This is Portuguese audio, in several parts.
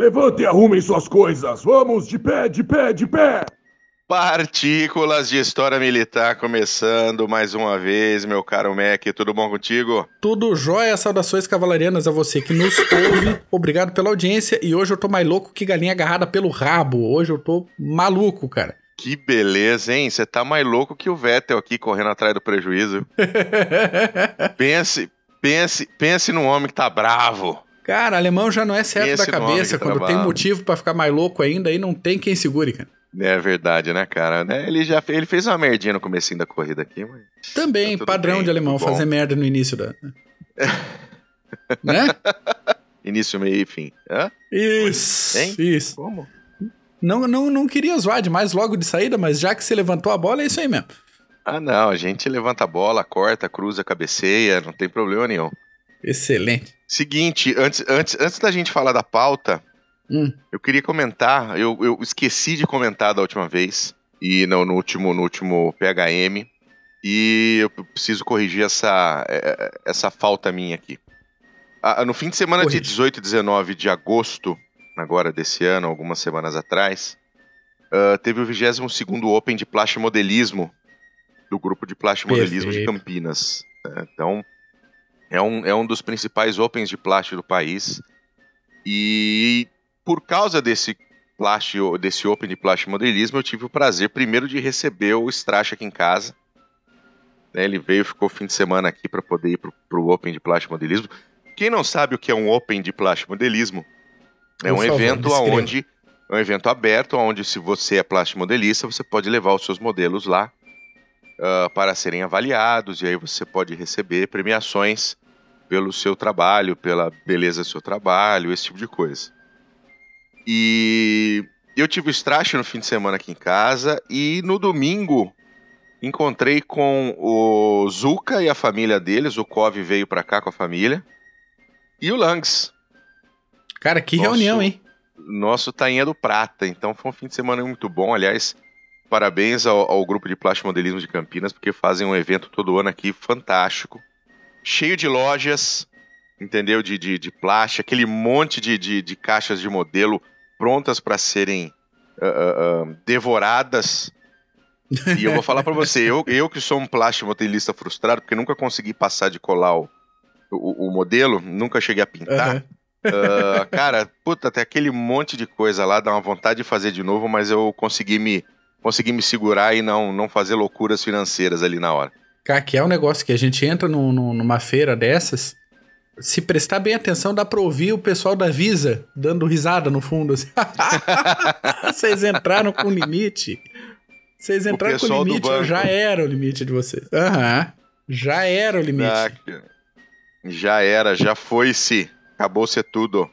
Levante e arrumem suas coisas. Vamos de pé, de pé, de pé. Partículas de História Militar começando mais uma vez, meu caro Mac. Tudo bom contigo? Tudo jóia, saudações cavalarianas a você que nos ouve. Obrigado pela audiência. E hoje eu tô mais louco que galinha agarrada pelo rabo. Hoje eu tô maluco, cara. Que beleza, hein? Você tá mais louco que o Vettel aqui correndo atrás do prejuízo. pense, pense, pense num homem que tá bravo. Cara, alemão já não é certo da cabeça. Quando trabalha. tem motivo para ficar mais louco ainda, aí não tem quem segure, cara. É verdade, né, cara? Né, ele já ele fez uma merdinha no comecinho da corrida aqui, mas... Também, tá padrão bem, de alemão, fazer merda no início da... né? Início, meio e fim. Hã? Isso, hein? isso. Como? Não, não, não queria zoar demais logo de saída, mas já que você levantou a bola, é isso aí mesmo. Ah, não, a gente levanta a bola, corta, cruza, cabeceia, não tem problema nenhum. Excelente. Seguinte, antes, antes, antes da gente falar da pauta, Hum. Eu queria comentar, eu, eu esqueci de comentar da última vez, e no, no, último, no último PHM, e eu preciso corrigir essa, é, essa falta minha aqui. No fim de semana Corrige. de 18 e 19 de agosto, agora desse ano, algumas semanas atrás, uh, teve o 22 Open de Plastimodelismo, do grupo de Plastimodelismo de Campinas. Né? Então, é um, é um dos principais Opens de plástico do país. E por causa desse plástico, desse Open de Plástico Modelismo, eu tive o prazer primeiro de receber o Strash aqui em casa. Né, ele veio, ficou fim de semana aqui para poder ir pro, pro Open de Plástico Modelismo. Quem não sabe o que é um Open de Plástico Modelismo, é um evento onde é um evento aberto, onde se você é plástico modelista, você pode levar os seus modelos lá uh, para serem avaliados e aí você pode receber premiações pelo seu trabalho, pela beleza do seu trabalho, esse tipo de coisa. E eu tive o Strash no fim de semana aqui em casa e no domingo encontrei com o Zuka e a família deles. O Kov veio pra cá com a família. E o Langs. Cara, que nosso, reunião, hein? Nosso Tainha do Prata. Então foi um fim de semana muito bom. Aliás, parabéns ao, ao grupo de plástico modelismo de Campinas, porque fazem um evento todo ano aqui fantástico. Cheio de lojas, entendeu? De, de, de plástico, aquele monte de, de, de caixas de modelo prontas para serem uh, uh, devoradas. e eu vou falar para você, eu, eu que sou um plástico modelista frustrado, porque nunca consegui passar de colar o, o, o modelo, nunca cheguei a pintar. Uhum. Uh, cara, puta, até aquele monte de coisa lá, dá uma vontade de fazer de novo, mas eu consegui me, consegui me segurar e não, não fazer loucuras financeiras ali na hora. Cara, que é um negócio que a gente entra no, no, numa feira dessas, se prestar bem atenção, dá pra ouvir o pessoal da Visa dando risada no fundo. Assim. Vocês entraram com limite. Vocês entraram com limite, já era o limite de vocês. Aham. Uhum. Já era o limite. Já era, já foi-se. Acabou-se tudo.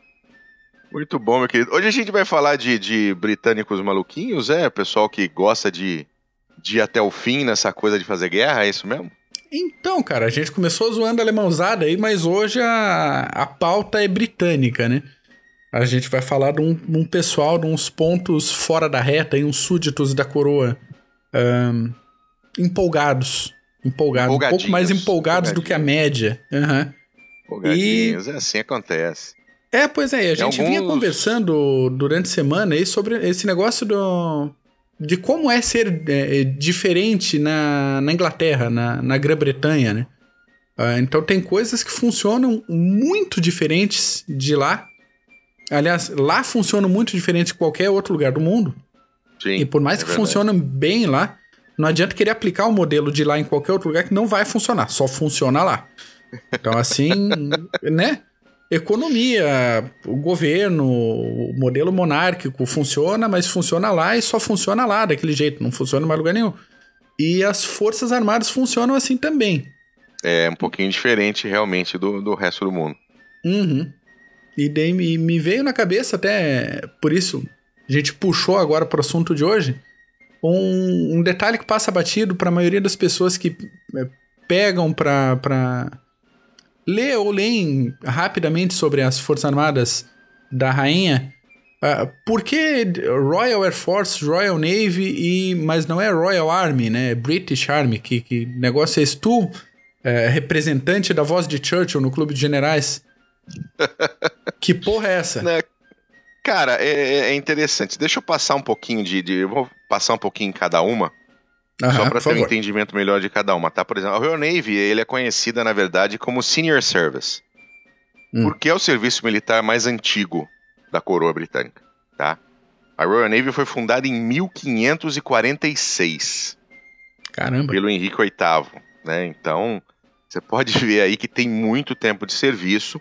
Muito bom, meu querido. Hoje a gente vai falar de, de britânicos maluquinhos, é? Pessoal que gosta de, de ir até o fim nessa coisa de fazer guerra, é isso mesmo? Então, cara, a gente começou zoando a alemãozada aí, mas hoje a, a pauta é britânica, né? A gente vai falar de um, um pessoal, de uns pontos fora da reta, e uns súditos da coroa um, empolgados. Empolgados. Um pouco mais empolgados do que a média. Uhum. Empolgadinhos, e... é assim acontece. É, pois é, a gente alguns... vinha conversando durante a semana aí sobre esse negócio do, de como é ser é, diferente na, na Inglaterra, na, na Grã-Bretanha, né? Uh, então tem coisas que funcionam muito diferentes de lá. Aliás, lá funcionam muito diferente de qualquer outro lugar do mundo. Sim, e por mais é que funcionem bem lá, não adianta querer aplicar o modelo de lá em qualquer outro lugar que não vai funcionar, só funciona lá. Então assim, né? Economia, o governo, o modelo monárquico funciona, mas funciona lá e só funciona lá daquele jeito, não funciona em mais lugar nenhum. E as Forças Armadas funcionam assim também. É um pouquinho diferente realmente do, do resto do mundo. Uhum. E daí me, me veio na cabeça até, por isso, a gente puxou agora para o assunto de hoje, um, um detalhe que passa batido para a maioria das pessoas que é, pegam para lê ou leem rapidamente sobre as Forças Armadas da Rainha. Uh, por que Royal Air Force, Royal Navy e mas não é Royal Army, né? É British Army, que, que negócio é esse? Tu, é, representante da voz de Churchill no Clube de Generais. que porra é essa? Né? Cara, é, é, interessante. Deixa eu passar um pouquinho de, de, Eu vou passar um pouquinho em cada uma. Uhum, só para ter favor. um entendimento melhor de cada uma, tá? Por exemplo, a Royal Navy, ele é conhecida, na verdade, como Senior Service. Hum. Porque é o serviço militar mais antigo da coroa britânica, tá? A Royal Navy foi fundada em 1546. Caramba. Pelo Henrique VIII, né? Então, você pode ver aí que tem muito tempo de serviço.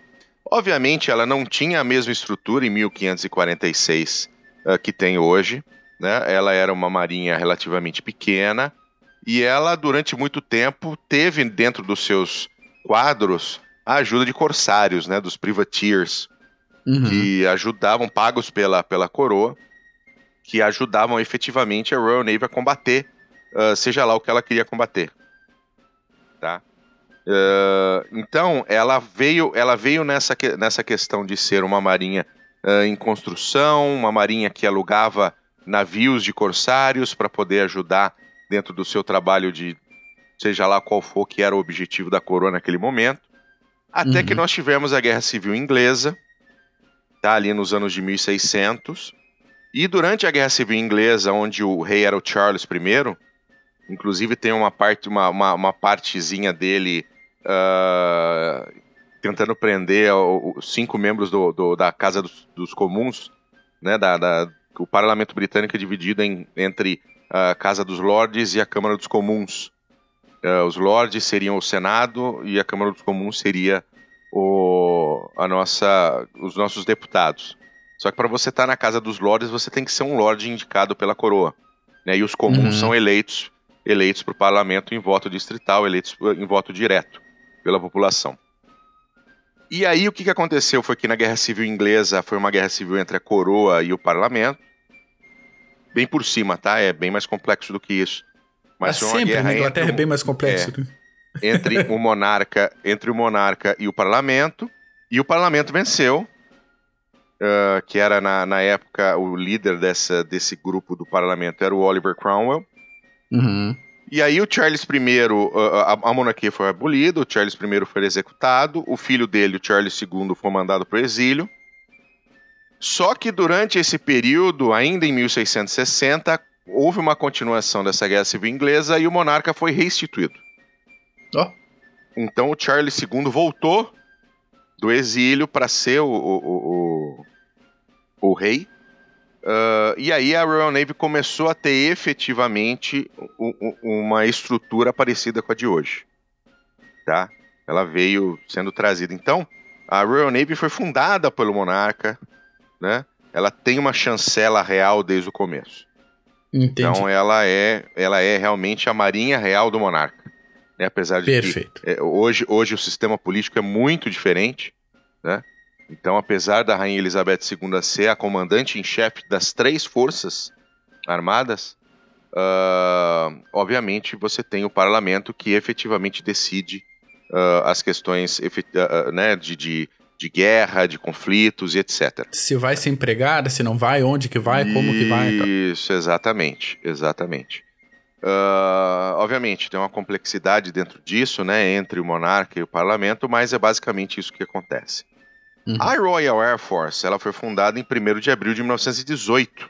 Obviamente, ela não tinha a mesma estrutura em 1546 uh, que tem hoje. Né? Ela era uma marinha relativamente pequena e ela, durante muito tempo, teve dentro dos seus quadros a ajuda de corsários, né? dos privateers, uhum. que ajudavam, pagos pela, pela coroa, que ajudavam efetivamente a Royal Navy a combater, uh, seja lá o que ela queria combater. Tá? Uh, então, ela veio, ela veio nessa, nessa questão de ser uma marinha uh, em construção, uma marinha que alugava navios de corsários para poder ajudar dentro do seu trabalho de seja lá qual for que era o objetivo da coroa naquele momento. Até uhum. que nós tivemos a Guerra Civil Inglesa, tá ali nos anos de 1600. E durante a Guerra Civil Inglesa, onde o rei era o Charles I, inclusive tem uma parte, uma, uma, uma partezinha dele uh, tentando prender os cinco membros do, do, da Casa dos, dos Comuns, né, da, da, o parlamento britânico é dividido em, entre a Casa dos Lordes e a Câmara dos Comuns. Uh, os Lordes seriam o Senado e a Câmara dos Comuns seria o, a nossa, os nossos deputados. Só que para você estar tá na Casa dos Lordes, você tem que ser um Lorde indicado pela coroa. Né? E os comuns uhum. são eleitos eleitos para o parlamento em voto distrital, eleitos em voto direto pela população. E aí o que, que aconteceu foi que na Guerra Civil Inglesa foi uma guerra civil entre a coroa e o parlamento. Bem por cima, tá? É bem mais complexo do que isso. Mas é uma sempre, guerra na Inglaterra entre, é bem mais complexo. É, entre o monarca, entre o monarca e o parlamento. E o parlamento venceu, uh, que era na, na época o líder dessa, desse grupo do parlamento era o Oliver Cromwell. Uhum. E aí o Charles I, a, a monarquia foi abolida, o Charles I foi executado, o filho dele, o Charles II, foi mandado para o exílio. Só que durante esse período, ainda em 1660, houve uma continuação dessa guerra civil inglesa e o monarca foi restituído. Oh. Então o Charles II voltou do exílio para ser o, o, o, o, rei Uh, e aí a Royal Navy começou a ter efetivamente uma estrutura parecida com a de hoje. Tá? Ela veio sendo trazida. Então, a Royal Navy foi fundada pelo monarca, né? Ela tem uma chancela real desde o começo. Entendi. Então ela é, ela é realmente a marinha real do monarca. Né? Apesar de Perfeito. que é, hoje, hoje o sistema político é muito diferente, né? Então, apesar da Rainha Elizabeth II ser a comandante em chefe das três forças armadas, uh, obviamente você tem o parlamento que efetivamente decide uh, as questões uh, né, de, de, de, guerra, de conflitos e etc. Se vai ser empregada, se não vai, onde que vai, como que vai. Isso, exatamente, exatamente. obviamente tem uma complexidade dentro disso, né, entre o monarca e o parlamento, mas é basicamente isso que acontece. Uhum. A Royal Air Force ela foi fundada em 1 de abril de 1918.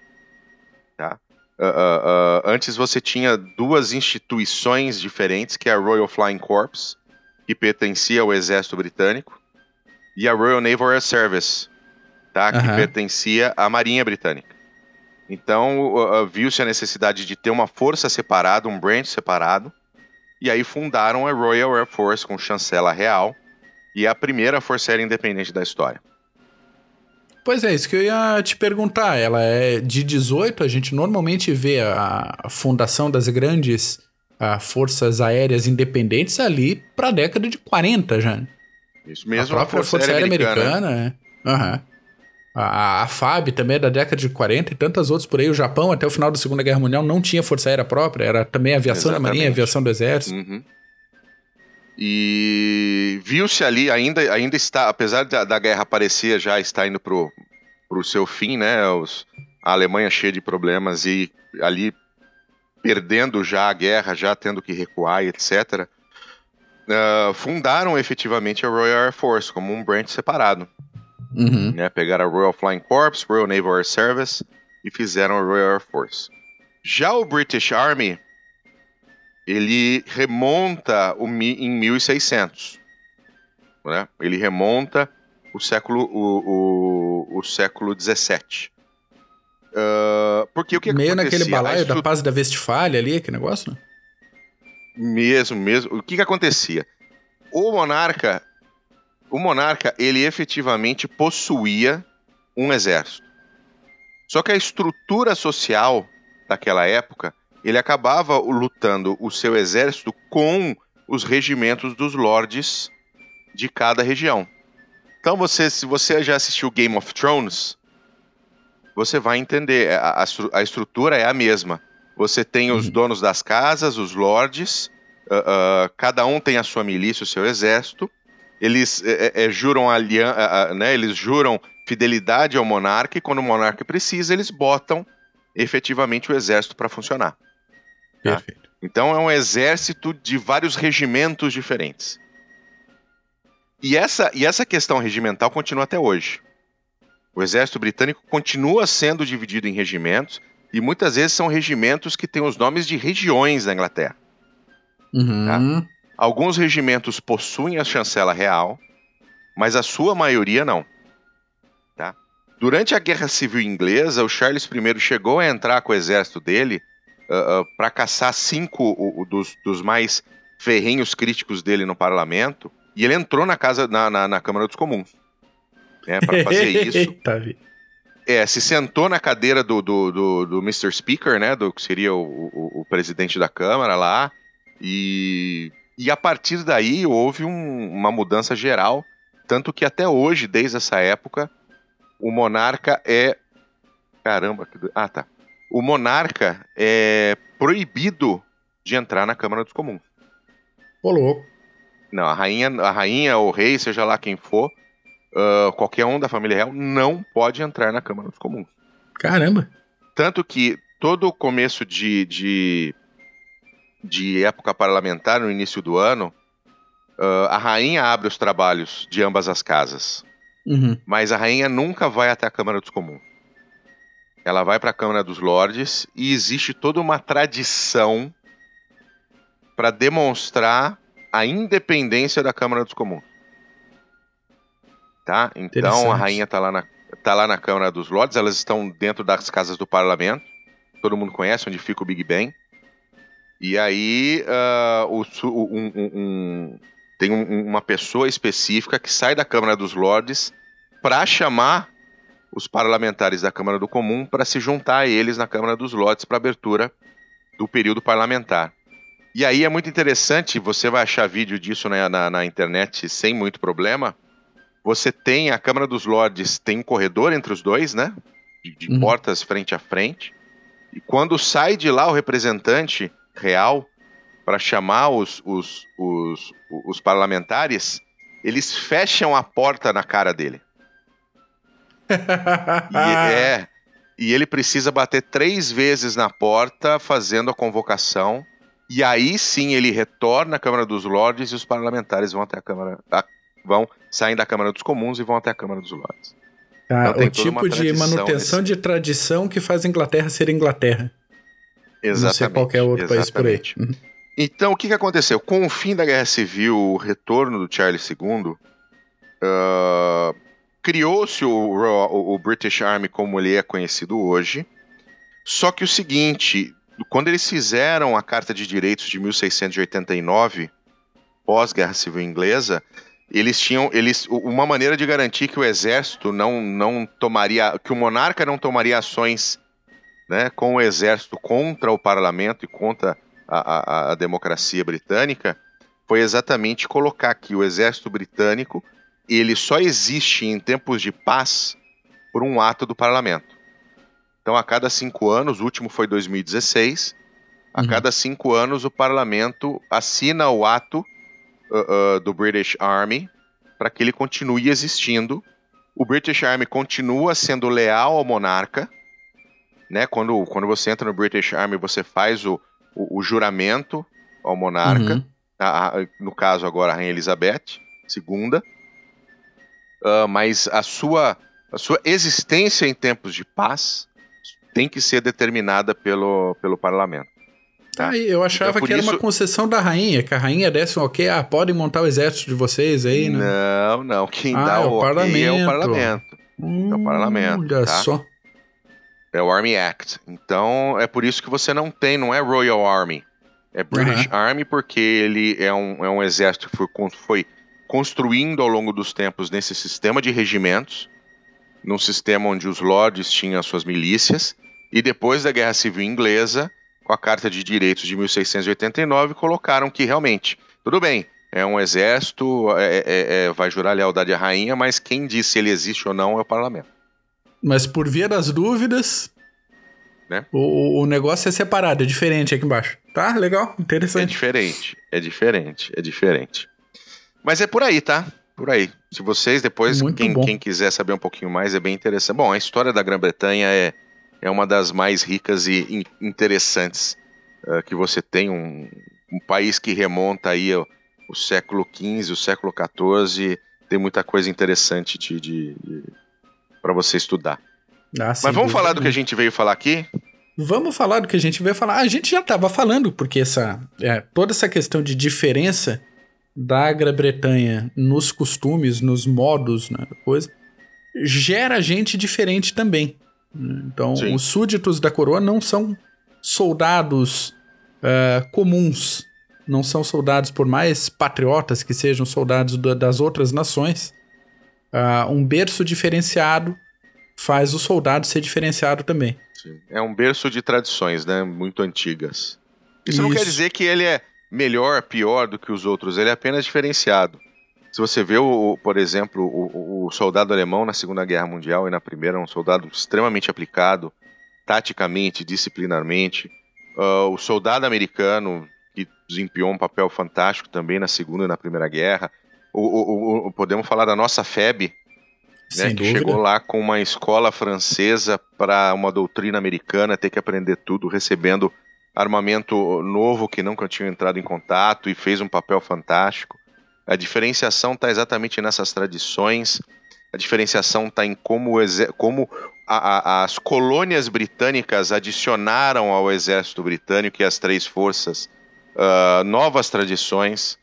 Tá? Uh, uh, uh, antes você tinha duas instituições diferentes, que é a Royal Flying Corps, que pertencia ao exército britânico, e a Royal Naval Air Service, tá? que pertencia à Marinha Britânica. Então viu-se a necessidade de ter uma força separada, um branch separado, e aí fundaram a Royal Air Force com chancela real, e é a primeira Força Aérea Independente da história. Pois é, isso que eu ia te perguntar. Ela é de 18, a gente normalmente vê a, a fundação das grandes a, forças aéreas independentes ali para a década de 40 já. Isso mesmo, a própria a Força, Força Aérea Americana. americana é. Uhum. A, a FAB também é da década de 40 e tantas outras por aí. O Japão, até o final da Segunda Guerra Mundial, não tinha Força Aérea própria, era também aviação Exatamente. da Marinha, aviação do Exército. Uhum. E viu-se ali, ainda, ainda está, apesar da, da guerra parecer já estar indo pro, pro seu fim, né? Os, a Alemanha cheia de problemas e ali perdendo já a guerra, já tendo que recuar e etc. Uh, fundaram efetivamente a Royal Air Force como um branch separado. Uhum. Né? Pegaram a Royal Flying Corps, Royal Naval Air Service e fizeram a Royal Air Force. Já o British Army, ele remonta o, em 1600. Né? Ele remonta o século, o, o, o século 17. Uh, porque o que Meio acontecia? naquele balaio da paz da Westfália ali, que negócio, né? Mesmo, mesmo. O que que acontecia? O monarca, o monarca, ele efetivamente possuía um exército. Só que a estrutura social daquela época, ele acabava lutando o seu exército com os regimentos dos lords de cada região. Então você, se você já assistiu Game of Thrones, você vai entender. A, a, a estrutura é a mesma. Você tem os uhum. donos das casas, os lords, uh, uh, cada um tem a sua milícia, o seu exército. Eles é, é, juram aliança, né, eles juram fidelidade ao monarca e quando o monarca precisa, eles botam efetivamente o exército para funcionar. Tá? Perfeito. Então é um exército de vários regimentos diferentes. E essa, e essa questão regimental continua até hoje. O exército britânico continua sendo dividido em regimentos e muitas vezes são regimentos que têm os nomes de regiões da Inglaterra. Uhum. Tá? Alguns regimentos possuem a chancela real, mas a sua maioria não. Tá? Durante a Guerra Civil Inglesa, o Charles I chegou a entrar com o exército dele uh, uh, para caçar cinco uh, dos, dos, mais ferrenhos críticos dele no parlamento, e ele entrou na casa na, na, na Câmara dos Comuns né, para fazer isso. É, se sentou na cadeira do, do, do, do Mr. Speaker, né, do que seria o, o, o, presidente da Câmara lá, e, e a partir daí houve um, uma mudança geral, tanto que até hoje, desde essa época, o monarca é. Caramba, que... ah tá. O monarca é proibido de entrar na Câmara dos Comuns. Ô, louco. Não, a rainha, a rainha ou o rei, seja lá quem for, uh, qualquer um da família real não pode entrar na Câmara dos Comuns. Caramba! Tanto que todo o começo de, de, de época parlamentar, no início do ano, uh, a rainha abre os trabalhos de ambas as casas. Uhum. Mas a rainha nunca vai até a Câmara dos Comuns. Ela vai para a Câmara dos Lordes e existe toda uma tradição para demonstrar a independência da Câmara dos Comuns tá? Então a rainha está lá na tá lá na Câmara dos Lordes, elas estão dentro das casas do parlamento. Todo mundo conhece onde fica o Big Ben. E aí uh, o, um, um, um, tem uma pessoa específica que sai da Câmara dos Lordes para chamar os parlamentares da Câmara do Comum para se juntar a eles na Câmara dos Lordes para abertura do período parlamentar. E aí é muito interessante, você vai achar vídeo disso na, na, na internet sem muito problema você tem a Câmara dos Lordes, tem um corredor entre os dois, né? De, de uhum. portas frente a frente. E quando sai de lá o representante real para chamar os, os, os, os parlamentares, eles fecham a porta na cara dele. e, é, e ele precisa bater três vezes na porta fazendo a convocação. E aí sim ele retorna à Câmara dos Lordes e os parlamentares vão até a Câmara, a vão saem da Câmara dos Comuns e vão até a Câmara dos Lordes. Ah, então, o tipo de manutenção nesse... de tradição que faz a Inglaterra ser Inglaterra. Exatamente. Não ser qualquer outro exatamente. país por aí. Uhum. Então, o que, que aconteceu? Com o fim da Guerra Civil, o retorno do Charles II, uh, criou-se o, o, o British Army como ele é conhecido hoje. Só que o seguinte, quando eles fizeram a Carta de Direitos de 1689, pós-Guerra Civil Inglesa, eles tinham eles uma maneira de garantir que o exército não não tomaria que o monarca não tomaria ações né, com o exército contra o parlamento e contra a, a, a democracia britânica foi exatamente colocar que o exército britânico ele só existe em tempos de paz por um ato do parlamento. Então, a cada cinco anos, o último foi 2016, a uhum. cada cinco anos o parlamento assina o ato uh, uh, do British Army para que ele continue existindo. O British Army continua sendo leal ao monarca, né? Quando, quando você entra no British Army, você faz o, o, o juramento ao monarca. Uhum. A, a, no caso agora a Rainha Elizabeth II. uh, mas a sua, a sua existência em tempos de paz tem que ser determinada pelo, pelo parlamento. Tá, eu achava então, que era isso... uma concessão da rainha, que a rainha desse um ok, ah, podem montar o exército de vocês aí, né? Não, não, quem ah, dá é o, o parlamento. é o parlamento. Hum, é o parlamento. Olha tá? só. É o Army Act. Então, é por isso que você não tem, não é Royal Army. É British uhum. Army porque ele é um, é um exército que foi, foi construindo ao longo dos tempos nesse sistema de regimentos, num sistema onde os lords tinham as suas milícias, e depois da Guerra Civil Inglesa, com a Carta de Direitos de 1689, colocaram que realmente, tudo bem, é um exército, é, é, é, vai jurar lealdade à rainha, mas quem diz se ele existe ou não é o parlamento. Mas por via das dúvidas, né? o, o negócio é separado, é diferente aqui embaixo. Tá, legal, interessante. É diferente, é diferente, é diferente. Mas é por aí, tá? Por aí. Se vocês depois, quem, quem, quiser saber um pouquinho mais, é bem interessante. Bom, a história da Grã-Bretanha é, é uma das mais ricas e in, interessantes uh, que você tem. Um, um, país que remonta aí o, o século XV, o século XIV. Tem muita coisa interessante de, de, de para você estudar. Ah, Mas vamos falar do que a gente veio falar aqui? Vamos falar do que a gente veio falar. A gente já estava falando, porque essa, é, toda essa questão de diferença da Grã-Bretanha nos costumes, nos modos, né, coisa, gera gente diferente também. Então, Sim. os súditos da coroa não são soldados uh, comuns, não são soldados, por mais patriotas que sejam soldados do, das outras nações. Uh, um berço diferenciado faz o soldado ser diferenciado também. Sim. É um berço de tradições, né? Muito antigas. Isso, Isso. não quer dizer que ele é melhor, pior do que os outros, ele é apenas diferenciado. Se você vê, o, por exemplo, o, o, soldado alemão na Segunda Guerra Mundial e na Primeira, um soldado extremamente aplicado, taticamente, disciplinarmente. Uh, o soldado americano, que desempenhou um papel fantástico também na Segunda e na Primeira Guerra. O, podemos falar da nossa FEB, né, que dúvida. chegou lá com uma escola francesa para uma doutrina americana, ter que aprender tudo, recebendo armamento novo que nunca tinha entrado em contato e fez um papel fantástico. A diferenciação está exatamente nessas tradições, a diferenciação está em como, como a, a, as colônias britânicas adicionaram ao exército britânico e às três forças uh, novas tradições.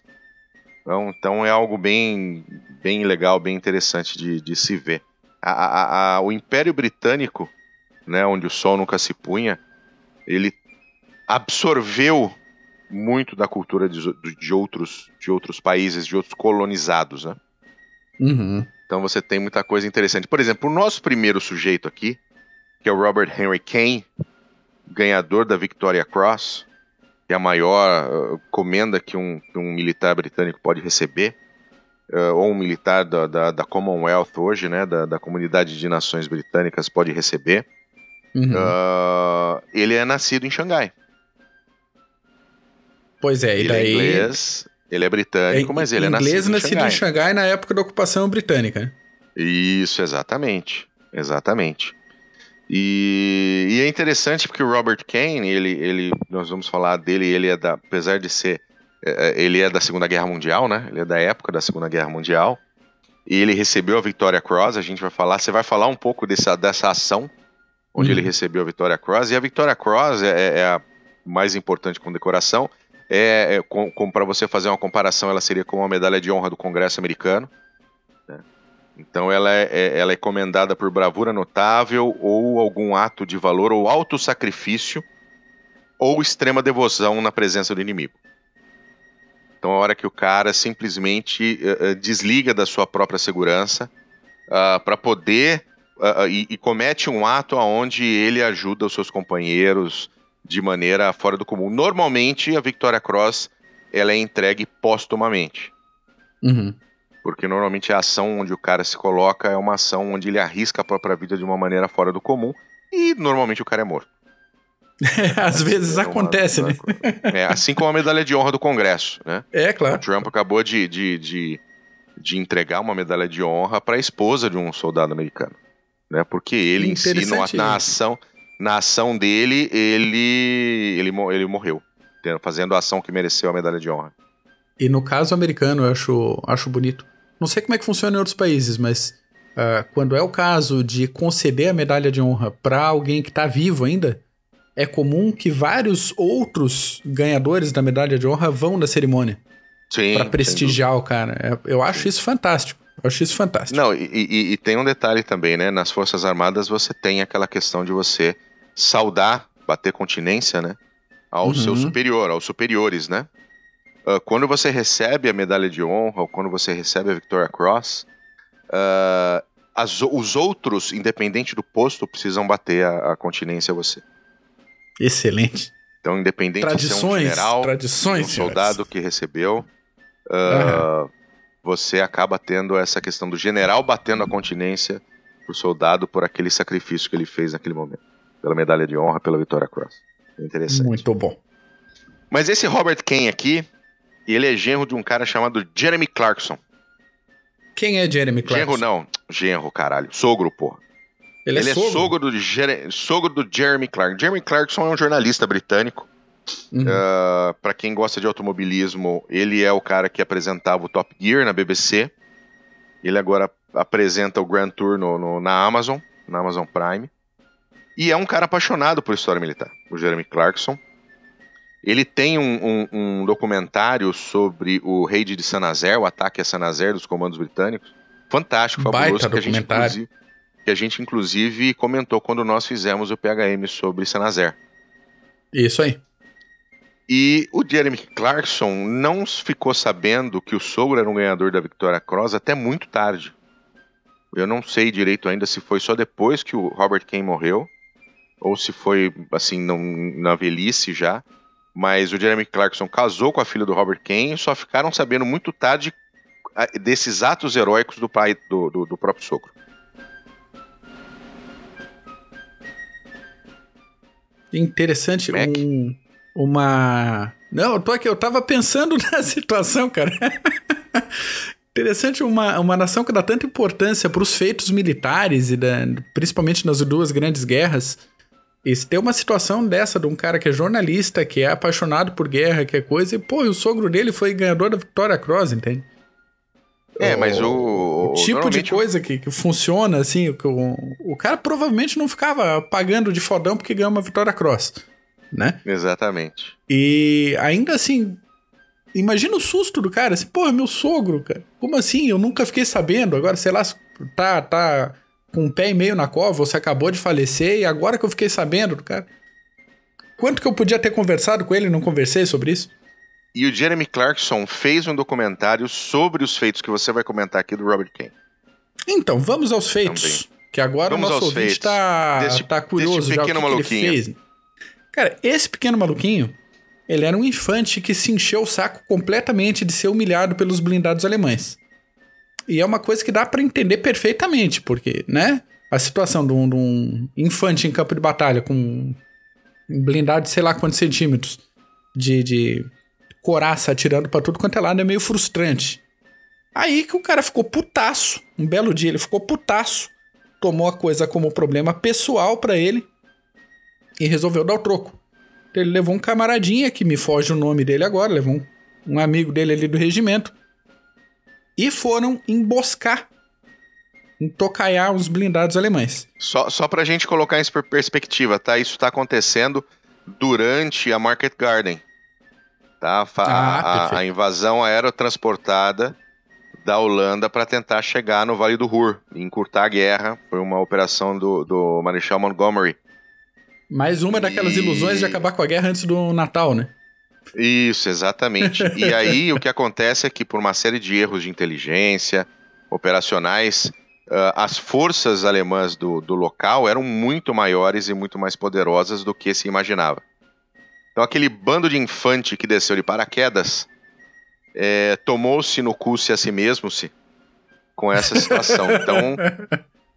Então, então, é algo bem, bem legal, bem interessante de, de se ver. A, o Império Britânico, né, onde o sol nunca se punha, ele absorveu muito da cultura de, de, outros, de outros países, de outros colonizados, né? Uhum. Então você tem muita coisa interessante. Por exemplo, o nosso primeiro sujeito aqui, que é o Robert Henry Kane, ganhador da Victoria Cross, que é a maior uh, comenda que um, que um, militar britânico pode receber, uh, ou um militar da, da, da, Commonwealth hoje, né, da, da Comunidade de Nações Britânicas pode receber. Uhum. Uh, ele é nascido em Xangai. Pois é, ele é daí... é inglês, ele é britânico, é, mas ele é nascido, inglês, nascido em Xangai. na época da ocupação britânica. Isso, exatamente. Exatamente. E, e, é interessante porque o Robert Kane, ele, ele, nós vamos falar dele, ele é da, apesar de ser, é, é, ele é da Segunda Guerra Mundial, né? Ele é da época da Segunda Guerra Mundial. E ele recebeu a Victoria Cross, a gente vai falar, você vai falar um pouco dessa, dessa ação, onde uhum. ele recebeu a Victoria Cross. E a Victoria Cross é, é a mais importante condecoração, é, é com, com para você fazer uma comparação, ela seria como uma medalha de honra do Congresso americano. Né? Então ela é, é, ela é comendada por bravura notável ou algum ato de valor ou alto sacrifício ou extrema devoção na presença do inimigo. Então a hora que o cara simplesmente uh, desliga da sua própria segurança uh, para poder uh, e, e, comete um ato onde ele ajuda os seus companheiros, de maneira fora do comum. Normalmente, a Victoria Cross ela é entregue póstumamente. Uhum. Porque normalmente a ação onde o cara se coloca é uma ação onde ele arrisca a própria vida de uma maneira fora do comum e normalmente o cara é morto. Às vezes é uma, acontece, uma, né? É, assim como a medalha de honra do Congresso, né? É, claro. O Trump acabou de, de, de, de entregar uma medalha de honra para a esposa de um soldado americano, né? Porque ele em si, na ação, na ação dele, ele, ele, ele morreu, fazendo a ação que mereceu a medalha de honra. E no caso americano, eu acho, acho bonito. não sei como é que funciona em outros países, mas uh, quando é o caso de conceder a medalha de honra para alguém que está vivo ainda, é comum que vários outros ganhadores da medalha de honra vão na cerimônia. Pra prestigiar o cara. É, eu acho isso fantástico. Eu acho isso fantástico. Não, e, e, e, tem um detalhe também, né? Nas Forças Armadas você tem aquela questão de você saudar, bater continência, né? Ao uhum. seu superior, aos superiores, né? Uh, quando você recebe a medalha de honra, ou quando você recebe a Victoria Cross, uh, as, os outros, independente do posto, precisam bater a, a continência a você. Excelente. Então, independente tradições, de ser um general, tradições, um soldado senhores. que recebeu, uh, uhum. Você acaba tendo essa questão do general batendo a continência pro soldado por aquele sacrifício que ele fez naquele momento. Pela medalha de honra, pela Vitória Cross. Interessante. Muito bom. Mas esse Robert Kane aqui, ele é genro de um cara chamado Jeremy Clarkson. Quem é Jeremy Clarkson? Genro não. Genro, caralho. Sogro, porra. Ele, é Ele é, sogro? é sogro, do, sogro do Jeremy Clarkson. Jeremy Clarkson é um jornalista britânico. Uhum. Uh, ah, para quem gosta de automobilismo, ele é o cara que apresentava o Top Gear na BBC. Ele agora apresenta o Grand Tour no, no, na Amazon, na Amazon Prime. E é um cara apaixonado por história militar, o Jeremy Clarkson. Ele tem um, um, um documentário sobre o raid de Saint-Nazaire, o ataque a Saint-Nazaire dos comandos britânicos. Fantástico, fabuloso, que a gente inclusive que a gente inclusive comentou quando nós fizemos o PHM sobre Sanazer. Isso aí. E o Jeremy Clarkson não ficou sabendo que o sogro era um ganhador da Victoria Cross até muito tarde. Eu não sei direito ainda se foi só depois que o Robert Kane morreu ou se foi assim não, na velhice já. Mas o Jeremy Clarkson casou com a filha do Robert Kane e só ficaram sabendo muito tarde desses atos heróicos do pai do, do, do próprio sogro. Interessante um, uma. Não, eu tô aqui, eu tava pensando na situação, cara. Interessante uma, uma nação que dá tanta importância para os feitos militares, e da, principalmente nas duas grandes guerras. E se tem uma situação dessa de um cara que é jornalista, que é apaixonado por guerra, que é coisa, e pô, e o sogro dele foi ganhador da Victoria Cross, entende? É, mas o. O tipo de coisa que, que funciona, assim, que o, o cara provavelmente não ficava pagando de fodão porque ganhou uma Vitória Cross, né? Exatamente. E ainda assim, imagina o susto do cara, assim, pô, é meu sogro, cara. Como assim? Eu nunca fiquei sabendo. Agora, sei lá, tá, tá com um pé e meio na cova, você acabou de falecer e agora que eu fiquei sabendo do cara. Quanto que eu podia ter conversado com ele e não conversei sobre isso? E o Jeremy Clarkson fez um documentário sobre os feitos que você vai comentar aqui do Robert Kane. Então, vamos aos feitos. Também. Que agora vamos o nosso ouvinte está tá curioso já o que, que ele fez. Cara, esse pequeno maluquinho, ele era um infante que se encheu o saco completamente de ser humilhado pelos blindados alemães. E é uma coisa que dá para entender perfeitamente, porque, né? A situação de um, de um, infante em campo de batalha com um blindado de sei lá quantos centímetros de, de coraça atirando para tudo quanto é lado é meio frustrante. Aí que o cara ficou putaço. Um belo dia ele ficou putaço. Tomou a coisa como problema pessoal para ele e resolveu dar o troco. Ele levou um camaradinha, que me foge o nome dele agora, levou um, um amigo dele ali do regimento. E foram emboscar, entocaiar os blindados alemães. Só, só pra gente colocar isso por perspectiva, tá? Isso tá acontecendo durante a Market Garden tá? A, ah, a, a invasão aerotransportada da Holanda para tentar chegar no Vale do Ruhr, encurtar a guerra. Foi uma operação do, do Marechal Montgomery. Mais uma daquelas e... ilusões de acabar com a guerra antes do Natal, né? Isso, exatamente. e aí o que acontece é que, por uma série de erros de inteligência, operacionais, uh, as forças alemãs do, do local eram muito maiores e muito mais poderosas do que se imaginava. Então aquele bando de infante que desceu de paraquedas é, tomou-se no cu-se a si mesmo-se com essa situação. Então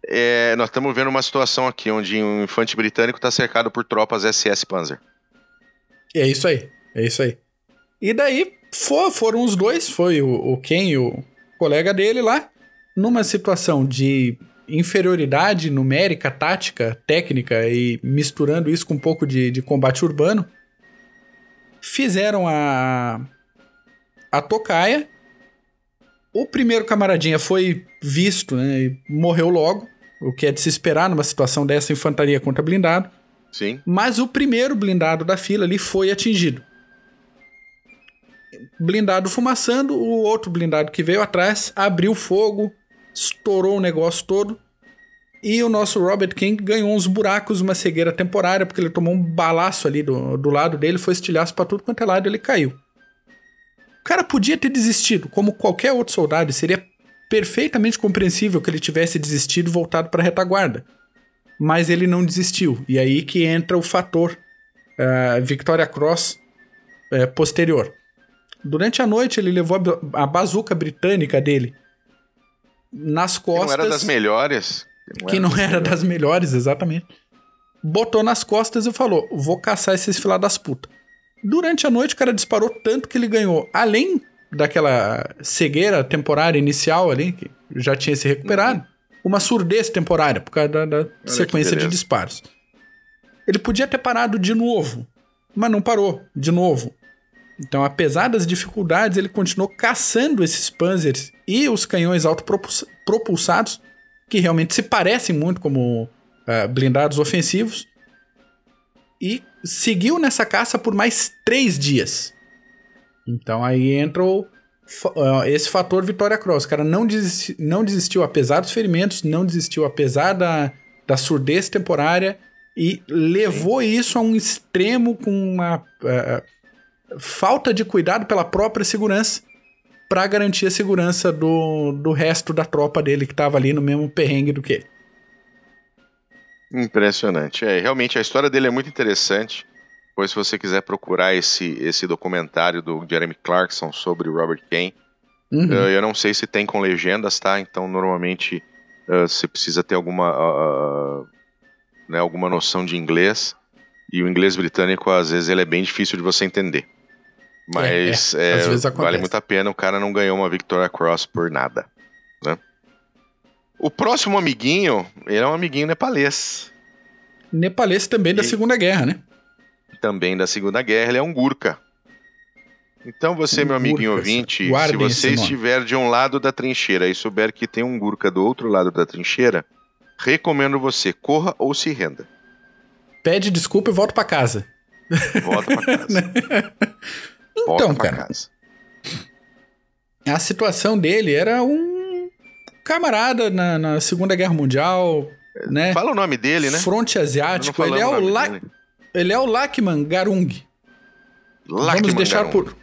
é, nós estamos vendo uma situação aqui onde um infante britânico está cercado por tropas SS Panzer. É isso aí, é isso aí. E daí for, foram os dois, foi o, o Ken e o colega dele lá, numa situação de inferioridade numérica, tática, técnica e misturando isso com um pouco de, de combate urbano fizeram a a tocaia O primeiro camaradinha foi visto né, e morreu logo, o que é de se esperar numa situação dessa infantaria contra blindado. Sim. Mas o primeiro blindado da fila ali foi atingido. Blindado fumaçando, o outro blindado que veio atrás abriu fogo, estourou o negócio todo. E o nosso Robert King ganhou uns buracos, uma cegueira temporária, porque ele tomou um balaço ali do, do lado dele, foi estilhaço para tudo quanto é lado e ele caiu. O cara podia ter desistido, como qualquer outro soldado, e seria perfeitamente compreensível que ele tivesse desistido e voltado para a retaguarda. Mas ele não desistiu, e aí que entra o fator uh, Victoria Cross uh, posterior. Durante a noite, ele levou a, a bazuca britânica dele nas costas. Que não era das melhores. Que não, que não era das melhores, exatamente. Botou nas costas e falou: Vou caçar esses filados das putas. Durante a noite, o cara disparou tanto que ele ganhou, além daquela cegueira temporária inicial ali, que já tinha se recuperado, uma surdez temporária por causa da, da sequência de disparos. Ele podia ter parado de novo, mas não parou de novo. Então, apesar das dificuldades, ele continuou caçando esses panzers e os canhões autopropulsados, que realmente se parecem muito como uh, blindados ofensivos, e seguiu nessa caça por mais três dias. Então aí entra o, esse fator Vitória Cross. O cara não, desisti, não desistiu apesar dos ferimentos, não desistiu apesar da, da surdez temporária e levou Sim. isso a um extremo com uma. Uh, falta de cuidado pela própria segurança para garantir a segurança do, do resto da tropa dele que estava ali no mesmo perrengue do que ele. Impressionante. É, realmente a história dele é muito interessante. Pois se você quiser procurar esse, esse documentário do Jeremy Clarkson sobre Robert Kane, uhum. uh, eu não sei se tem com legendas, tá? Então normalmente uh, você precisa ter alguma, uh, né, alguma noção de inglês. E o inglês britânico, às vezes, ele é bem difícil de você entender. Mas é, é. É, vale muito a pena, o cara não ganhou uma Victoria Cross por nada. Né? O próximo amiguinho, ele é um amiguinho nepalês. Nepalês também da Segunda Guerra, né? Também da Segunda Guerra, ele é um Gurkha. Então você, um meu amiguinho ouvinte, se você estiver de um lado da trincheira e souber que tem um Gurkha do outro lado da trincheira, recomendo você corra ou se renda. Pede desculpa e volta para casa. Volta pra casa. Então, cara. Casa. A situação dele era um camarada na, na Segunda Guerra Mundial, né? Fala o nome dele, né? Fronte asiático. Ele é o, La... ele é o Lakman Garung. Lakman Vamos deixar Garung. por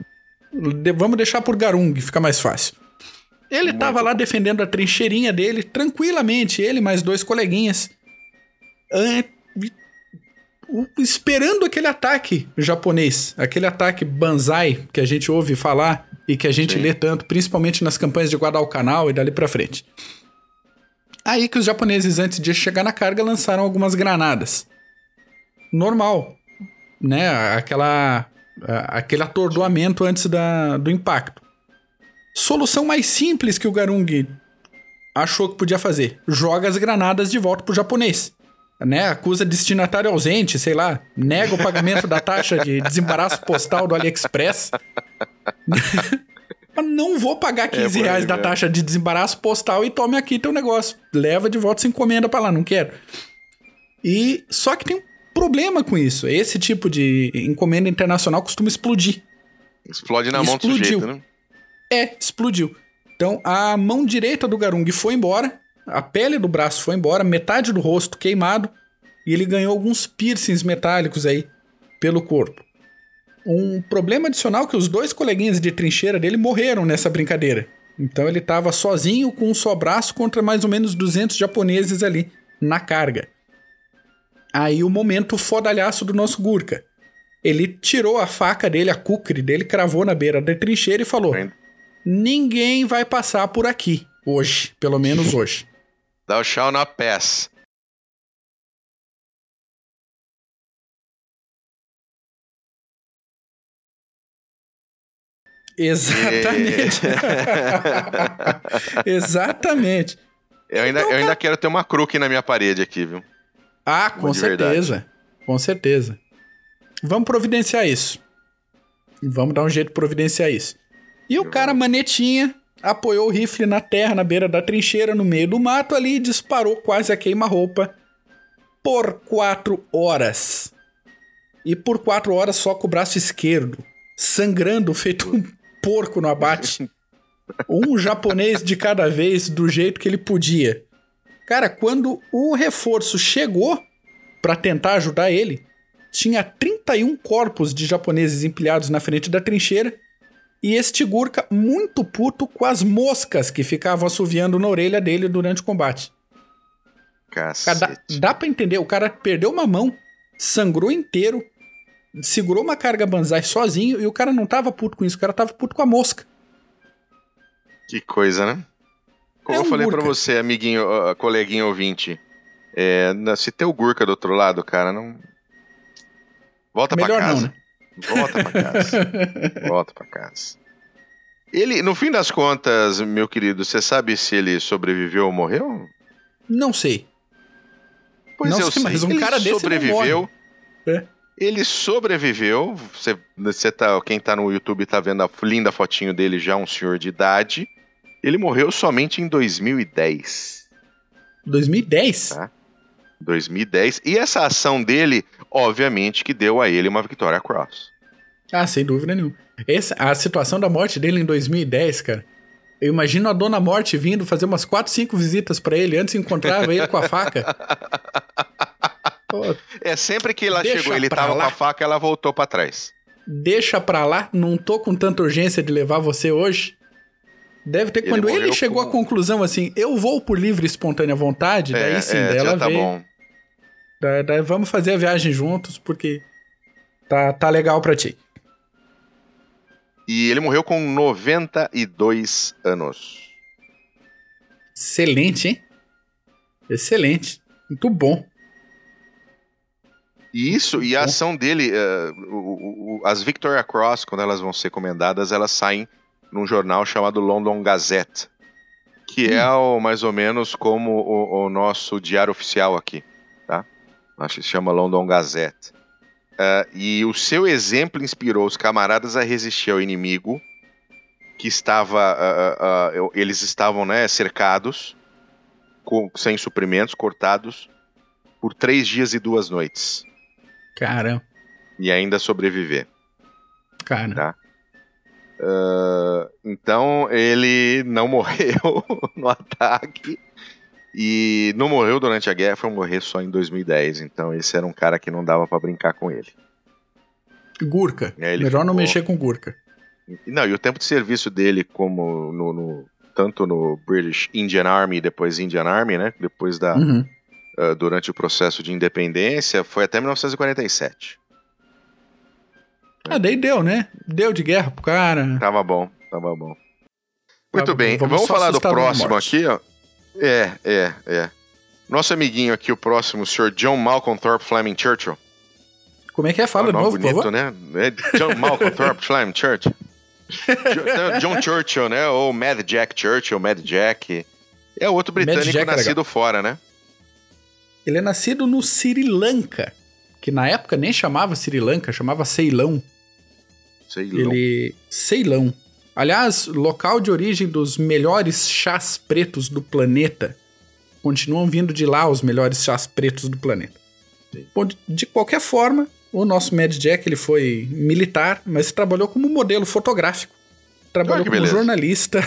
de... Vamos deixar por Garung, fica mais fácil. Ele Muito tava lá defendendo a trincheirinha dele tranquilamente, ele mais dois coleguinhas esperando aquele ataque japonês, aquele ataque banzai que a gente ouve falar e que a gente Sim. lê tanto, principalmente nas campanhas de Guadalcanal e dali para frente. Aí que os japoneses, antes de chegar na carga, lançaram algumas granadas. Normal, né? Aquela, aquele atordoamento antes da, do impacto. Solução mais simples que o Garung achou que podia fazer: joga as granadas de volta pro japonês né, acusa destinatário ausente, sei lá, nega o pagamento da taxa de desembaraço postal do AliExpress. não vou pagar 15 é reais da taxa de desembaraço postal e tome aqui teu negócio. Leva de volta essa encomenda para lá, não quero. E só que tem um problema com isso. Esse tipo de encomenda internacional costuma explodir. Explode na mão do sujeito, né? É, explodiu. Então a mão direita do Garung foi embora a pele do braço foi embora, metade do rosto queimado, e ele ganhou alguns piercings metálicos aí pelo corpo. Um problema adicional é que os dois coleguinhas de trincheira dele morreram nessa brincadeira. Então ele estava sozinho com um só braço contra mais ou menos 200 japoneses ali na carga. Aí o momento fodalhaço do nosso Gurkha. Ele tirou a faca dele, a kukri dele, cravou na beira da trincheira e falou: Ninguém vai passar por aqui hoje, pelo menos hoje. Thou shall not pass. Exatamente. Exatamente. Eu ainda, então, eu ainda quero ter uma crook na minha parede aqui, viu? Ah, com certeza. Verdade. Com certeza. Vamos providenciar isso. Vamos dar um jeito de providenciar isso. E o cara, manetinha, apoiou o rifle na terra, na beira da trincheira, no meio do mato ali e disparou quase a queima-roupa por quatro horas. E por quatro horas só com o braço esquerdo, sangrando, feito um porco no abate. Um japonês de cada vez, do jeito que ele podia. Cara, quando o reforço chegou para tentar ajudar ele, tinha 31 corpos de japoneses empilhados na frente da trincheira e este Gurkha muito puto com as moscas que ficavam assoviando na orelha dele durante o combate. Cacete. Dá, dá pra entender, o cara perdeu uma mão, sangrou inteiro, segurou uma carga banzai sozinho e o cara não tava puto com isso, o cara tava puto com a mosca. Que coisa, né? Como é um eu falei para você, amiguinho, uh, coleguinha ouvinte, é, se tem o Gurka do outro lado, cara, não. Volta Melhor pra casa. Não, né? Volta pra casa. Volta pra casa. Ele, no fim das contas, meu querido, você sabe se ele sobreviveu ou morreu? Não sei. Pois não eu sei, mas um ele cara desse sobreviveu. É. Ele sobreviveu. Você, você tá, quem tá no YouTube tá vendo a linda fotinho dele já um senhor de idade. Ele morreu somente em 2010. 2010? Tá? 2010. E essa ação dele, obviamente, que deu a ele uma Victoria Cross. Ah, sem dúvida nenhuma. Essa, a situação da morte dele em 2010, cara. Eu imagino a Dona Morte vindo fazer umas 4, 5 visitas para ele, antes encontrava ele com a faca. é sempre que ela chegou, ele tava lá. com a faca, ela voltou para trás. Deixa pra lá, não tô com tanta urgência de levar você hoje. Deve ter. Ele quando ele chegou com... à conclusão assim, eu vou por livre e espontânea vontade, é, daí sim, é, daí ela tá veio. Bom. Daí, daí, vamos fazer a viagem juntos, porque tá, tá legal pra ti. E ele morreu com 92 anos. Excelente, hein? Excelente. Muito bom. E isso, e a ação dele, uh, o, o, as Victoria Cross, quando elas vão ser comendadas, elas saem num jornal chamado London Gazette, que é hum. é o, mais ou menos como o, o, nosso diário oficial aqui, tá? Acho que se chama London Gazette. Uh, e o seu exemplo inspirou os camaradas a resistir ao inimigo que estava, uh, uh, eles estavam né, cercados, com, sem suprimentos, cortados por três dias e duas noites. Cara. E ainda sobreviver. Cara. Tá? Então ele não morreu no ataque e não morreu durante a guerra, foi morrer só em 2010. Então esse era um cara que não dava para brincar com ele. Gurka. Melhor ficou... não mexer com Gurka. Não, e o tempo de serviço dele, como no, no, tanto no British Indian Army e depois Indian Army, né? Depois da. Uhum. Uh, durante o processo de independência, foi até 1947. Ah, daí deu, né? Deu de guerra pro cara. Tava bom, tava bom. Muito bem, vamos, vamos falar do próximo aqui, ó. É, é, é. Nosso amiguinho aqui, o próximo, o Sr. John Malcolm Thorpe Fleming Churchill. Como é que é? Fala é de novo, bonito, né? É John Malcolm Thorpe Fleming Churchill. John Churchill, né? Ou Mad Jack Churchill, Mad Jack. É outro britânico é nascido fora, né? Ele é nascido no Sri Lanka, que na época nem chamava Sri Lanka, chamava Ceilão. Ceilão. Ele. Ceilão. Aliás, local de origem dos melhores chás pretos do planeta. Continuam vindo de lá os melhores chás pretos do planeta. Bom, de qualquer forma, o nosso Mad Jack ele foi militar, mas trabalhou como modelo fotográfico. Trabalhou ah, como beleza. jornalista,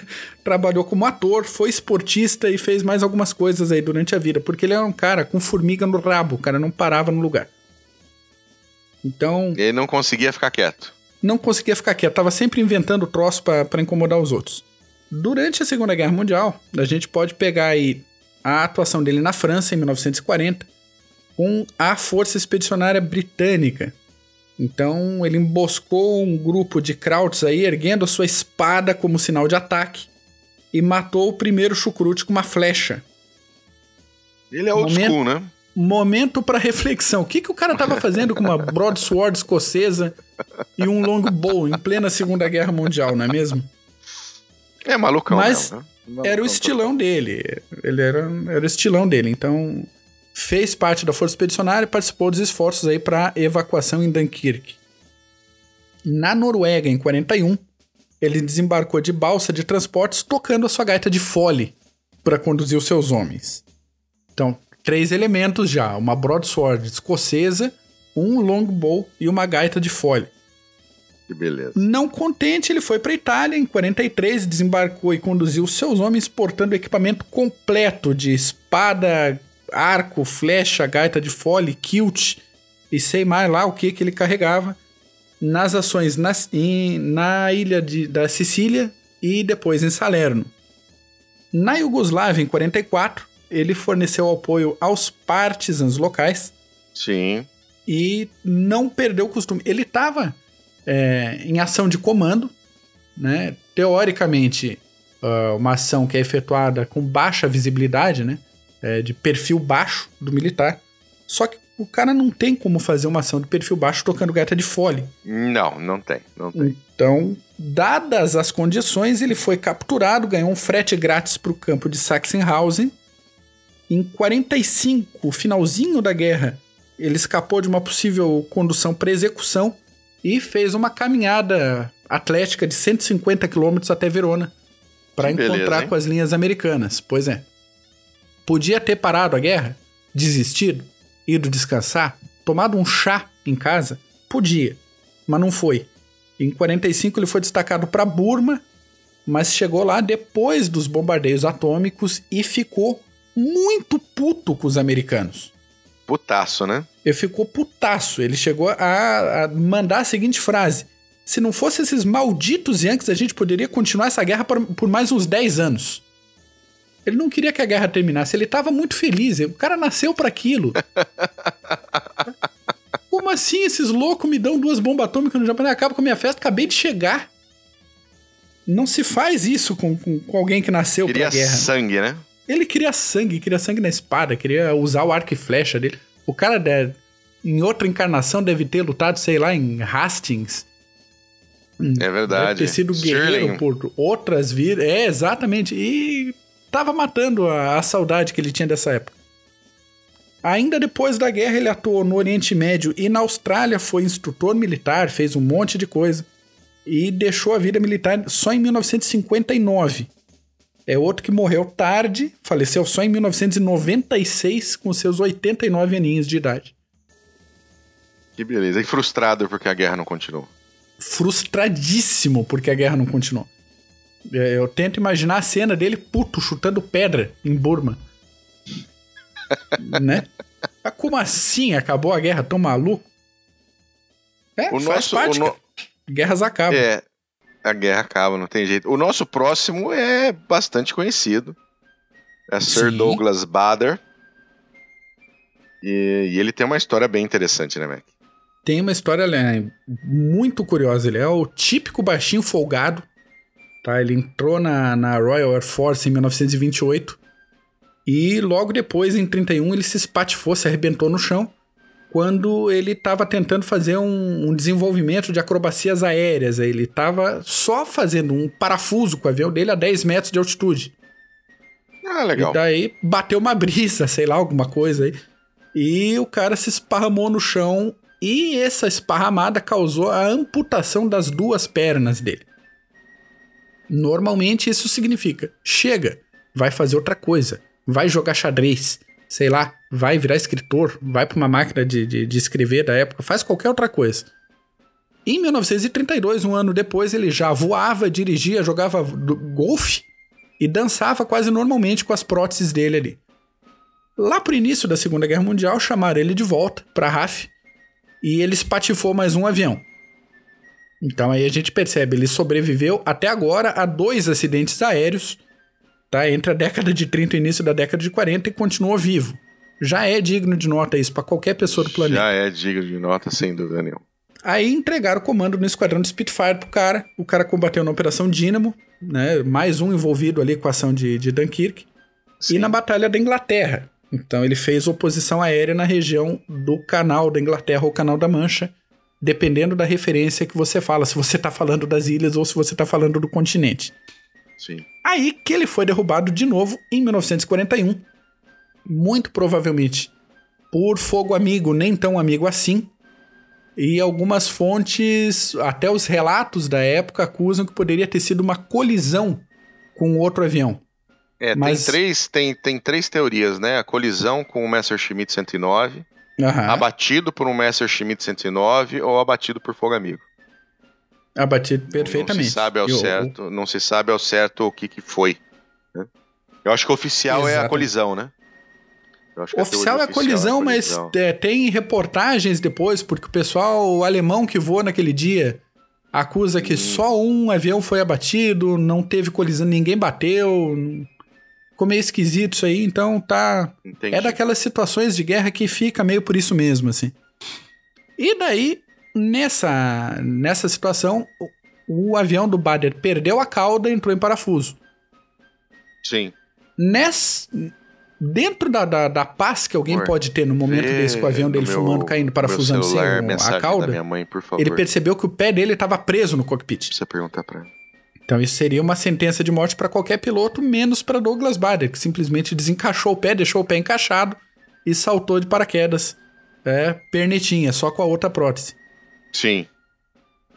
trabalhou como ator, foi esportista e fez mais algumas coisas aí durante a vida, porque ele era um cara com formiga no rabo, o cara não parava no lugar. Então. Ele não conseguia ficar quieto não conseguia ficar quieto, tava sempre inventando troço para incomodar os outros. Durante a Segunda Guerra Mundial, a gente pode pegar aí a atuação dele na França em 1940 com a Força Expedicionária Britânica. Então ele emboscou um grupo de Krauts aí, erguendo a sua espada como sinal de ataque, e matou o primeiro chucrute com uma flecha. Ele é old Momento... school, né? Momento para reflexão. O que, que o cara tava fazendo com uma broadsword escocesa e um longbow em plena Segunda Guerra Mundial, não é mesmo? É malucão, Mas mesmo, né? era o estilão dele. Ele era, era o estilão dele. Então, fez parte da Força Expedicionária e participou dos esforços aí para evacuação em Dunkirk. Na Noruega, em 41, ele desembarcou de balsa de transportes tocando a sua gaita de fole para conduzir os seus homens. Então, três elementos já: uma broadsword escocesa, um longbow e uma gaita de fole. Que beleza. Não contente, ele foi para Itália em 43, desembarcou e conduziu seus homens portando equipamento completo de espada, arco, flecha, gaita de fole, kilt e sei mais lá o que que ele carregava nas ações nas, em, na ilha de, da Sicília e depois em Salerno. Na Iugoslávia, em 44, ele forneceu apoio aos partisans locais. Sim. E não perdeu o costume. Ele estava é, em ação de comando, né? Teoricamente, uh, uma ação que é efetuada com baixa visibilidade, né? É, de perfil baixo do militar. Só que o cara não tem como fazer uma ação de perfil baixo tocando gaita de fole. Não, não tem, não tem. Então, dadas as condições, ele foi capturado, ganhou um frete grátis para o campo de Sachsenhausen. Em 45, finalzinho da guerra, ele escapou de uma possível condução para execução e fez uma caminhada atlética de 150 quilômetros até Verona para encontrar beleza, com as linhas americanas. Pois é. Podia ter parado a guerra, desistido, ido descansar, tomado um chá em casa? Podia, mas não foi. Em 45 ele foi destacado para Burma, mas chegou lá depois dos bombardeios atômicos e ficou muito puto com os americanos. Putaço, né? Ele ficou putaço. Ele chegou a, a mandar a seguinte frase: Se não fosse esses malditos Yankees, a gente poderia continuar essa guerra por, por mais uns 10 anos. Ele não queria que a guerra terminasse, ele estava muito feliz. O cara nasceu para aquilo. Como assim esses loucos me dão duas bombas atômicas no Japão e acaba com a minha festa? Acabei de chegar. Não se faz isso com, com, com alguém que nasceu queria pra guerra. sangue, né? Ele queria sangue, queria sangue na espada, queria usar o arco e flecha dele. O cara, deve, em outra encarnação, deve ter lutado, sei lá, em Hastings. É verdade. Deve ter sido guerreiro por outras vidas. É, exatamente. E tava matando a, a saudade que ele tinha dessa época. Ainda depois da guerra, ele atuou no Oriente Médio e na Austrália foi instrutor militar, fez um monte de coisa. E deixou a vida militar só em 1959. É outro que morreu tarde, faleceu só em 1996, com seus 89 aninhos de idade. Que beleza. E frustrado porque a guerra não continuou. Frustradíssimo porque a guerra não continuou. É, eu tento imaginar a cena dele puto chutando pedra em Burma. né? Mas como assim acabou a guerra tão maluco? É, o faz nosso, parte. No... Guerras acabam. É, a guerra acaba, não tem jeito. O nosso próximo é bastante conhecido. É Sir Sim. Douglas Bader. E, e, ele tem uma história bem interessante, né, Mac? Tem uma história né, muito curiosa. Ele é o típico baixinho folgado Tá? Ele entrou na, na Royal Air Force em 1928 e logo depois, em 31, ele se espatifou, se arrebentou no chão quando ele estava tentando fazer um, um, desenvolvimento de acrobacias aéreas. Ele estava só fazendo um parafuso com o avião dele a 10 metros de altitude. Ah, legal. E daí bateu uma brisa, sei lá, alguma coisa aí. E o cara se esparramou no chão e essa esparramada causou a amputação das duas pernas dele. Normalmente isso significa: chega, vai fazer outra coisa, vai jogar xadrez, sei lá, vai virar escritor, vai para uma máquina de, de, de, escrever da época, faz qualquer outra coisa. Em 1932, um ano depois, ele já voava, dirigia, jogava golfe e dançava quase normalmente com as próteses dele ali. Lá pro início da Segunda Guerra Mundial, chamaram ele de volta para RAF e ele espatifou mais um avião. Então aí a gente percebe, ele sobreviveu até agora a dois acidentes aéreos, tá? Entre a década de 30 e início da década de 40 e continuou vivo. Já é digno de nota isso para qualquer pessoa do planeta. Já é digno de nota, sem dúvida nenhuma. Aí entregaram o comando no esquadrão de Spitfire pro cara. O cara combateu na Operação Dínamo, né? Mais um envolvido ali com a ação de, de Dunkirk. Sim. E na Batalha da Inglaterra. Então ele fez oposição aérea na região do Canal da Inglaterra ou Canal da Mancha dependendo da referência que você fala, se você está falando das ilhas ou se você está falando do continente. Sim. Aí que ele foi derrubado de novo em 1941, muito provavelmente por fogo amigo, nem tão amigo assim, E algumas fontes, até os relatos da época, acusam que poderia ter sido uma colisão com outro avião. É, Mas... tem, três, tem, tem três teorias, né? A colisão com o Messerschmitt 109, uhum. abatido por um Messerschmitt 109 ou abatido por fogo amigo. Abatido perfeitamente. Não se sabe ao certo, não se sabe ao certo o que, que foi. Né? Eu acho que o oficial Exatamente. é a colisão, né? oficial é a colisão, é mas é, tem reportagens depois, porque o pessoal alemão que voa naquele dia acusa que hum. só um avião foi abatido, não teve colisão, ninguém bateu. Ficou meio esquisito isso aí, então tá. Entendi. É daquelas situações de guerra que fica meio por isso mesmo, assim. E daí, nessa, nessa situação, o, o avião do Bader perdeu a cauda e entrou em parafuso. Sim. Ness, dentro da, da, da, paz que alguém pode ter no momento desse com o avião dele meu, fumando, caindo, parafusando sem a cauda, mãe, ele percebeu que o pé dele estava preso no cockpit. Precisa perguntar ele. Então isso seria uma sentença de morte para qualquer piloto, menos para Douglas Bader, que simplesmente desencaixou o pé, deixou o pé encaixado e saltou de paraquedas. É, pernetinha, só com a outra prótese. Sim.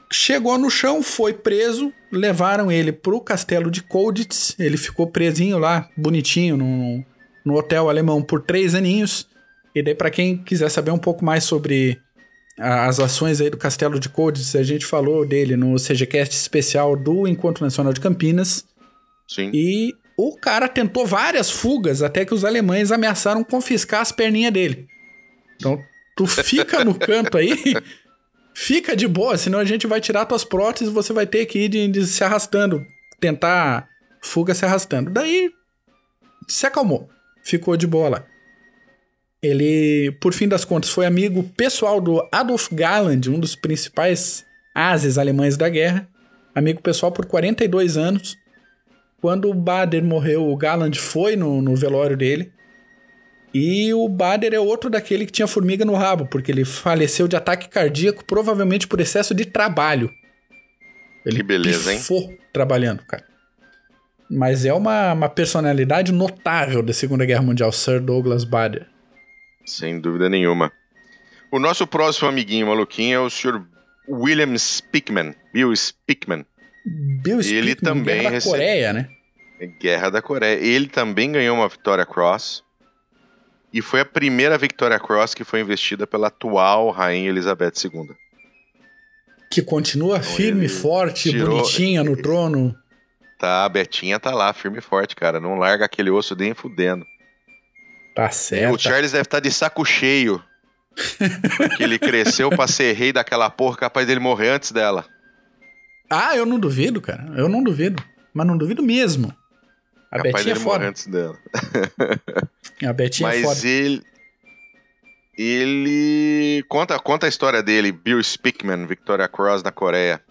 Chegou no chão, foi preso, levaram ele pro castelo de Colditz, ele ficou presinho lá, bonitinho, no, no hotel alemão por três aninhos. E daí, para quem quiser saber um pouco mais sobre as ações aí do Castelo de Codes, a gente falou dele no CGCast especial do Encontro Nacional de Campinas. Sim. E o cara tentou várias fugas até que os alemães ameaçaram confiscar as perninhas dele. Então, tu fica no canto aí, fica de boa, senão a gente vai tirar tuas próteses e você vai ter que ir de, de se arrastando, tentar fuga se arrastando. Daí, se acalmou, ficou de boa lá. Ele, por fim das contas, foi amigo pessoal do Adolf Galland, um dos principais ases alemães da guerra. Amigo pessoal por 42 anos. Quando o Bader morreu, o Galland foi no, no velório dele. E o Bader é outro daquele que tinha formiga no rabo, porque ele faleceu de ataque cardíaco, provavelmente por excesso de trabalho. Ele que beleza, hein? trabalhando, cara. Mas é uma, uma personalidade notável da Segunda Guerra Mundial, Sir Douglas Bader. Sem dúvida nenhuma. O nosso próximo amiguinho maluquinho é o Sr. William Spickman. Bill Spickman. Bill Spickman, ele também Guerra da Coreia, né? Guerra da Coreia. Ele também ganhou uma Victoria Cross. E foi a primeira Victoria Cross que foi investida pela atual Rainha Elizabeth II. Que continua então firme, forte, tirou... bonitinha no trono. Tá, a Betinha tá lá, firme e forte, cara. Não larga aquele osso nem fudendo. Tá certo. O Charles deve estar tá de saco cheio. que ele cresceu pra ser rei daquela porra, capaz dele morrer antes dela. Ah, eu não duvido, cara. Eu não duvido. Mas não duvido mesmo. A capaz Betinha é foda. antes dela. a Betinha Mas é foda. Ele. Ele. Conta, conta a história dele, Bill Spickman, Victoria Cross na Coreia.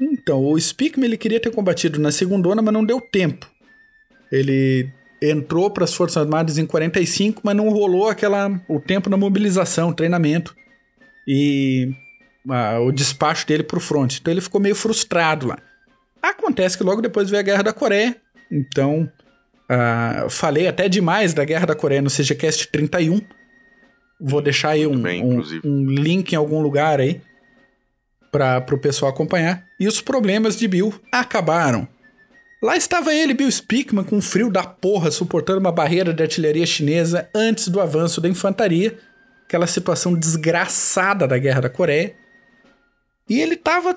Então, o Spickman ele queria ter combatido na segunda, mas não deu tempo. Ele entrou para as Forças Armadas em 45, mas não rolou aquela o tempo da mobilização, treinamento e a, o despacho dele para o front. Então ele ficou meio frustrado lá. Acontece que logo depois veio a Guerra da Coreia, então uh, falei até demais da Guerra da Coreia no CGCast 31. Vou deixar aí um, bem, um, um link em algum lugar aí para o pessoal acompanhar. E os problemas de Bill acabaram. Lá estava ele, Bill Spickman, com frio da porra, suportando uma barreira de artilharia chinesa antes do avanço da infantaria, aquela situação desgraçada da Guerra da Coreia. E ele tava,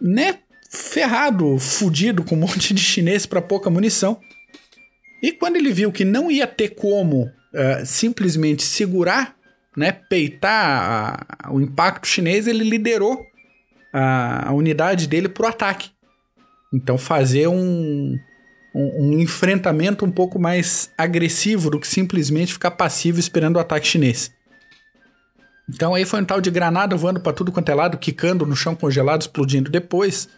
né, ferrado, fudido, com um monte de chinês para pouca munição. E quando ele viu que não ia ter como uh, simplesmente segurar, né, peitar a, o impacto chinês, ele liderou a, a unidade dele para o ataque. Então fazer um, um, um, enfrentamento um pouco mais agressivo do que simplesmente ficar passivo esperando o ataque chinês. Então aí foi um tal de granada voando para tudo quanto é lado, quicando no chão congelado, explodindo depois.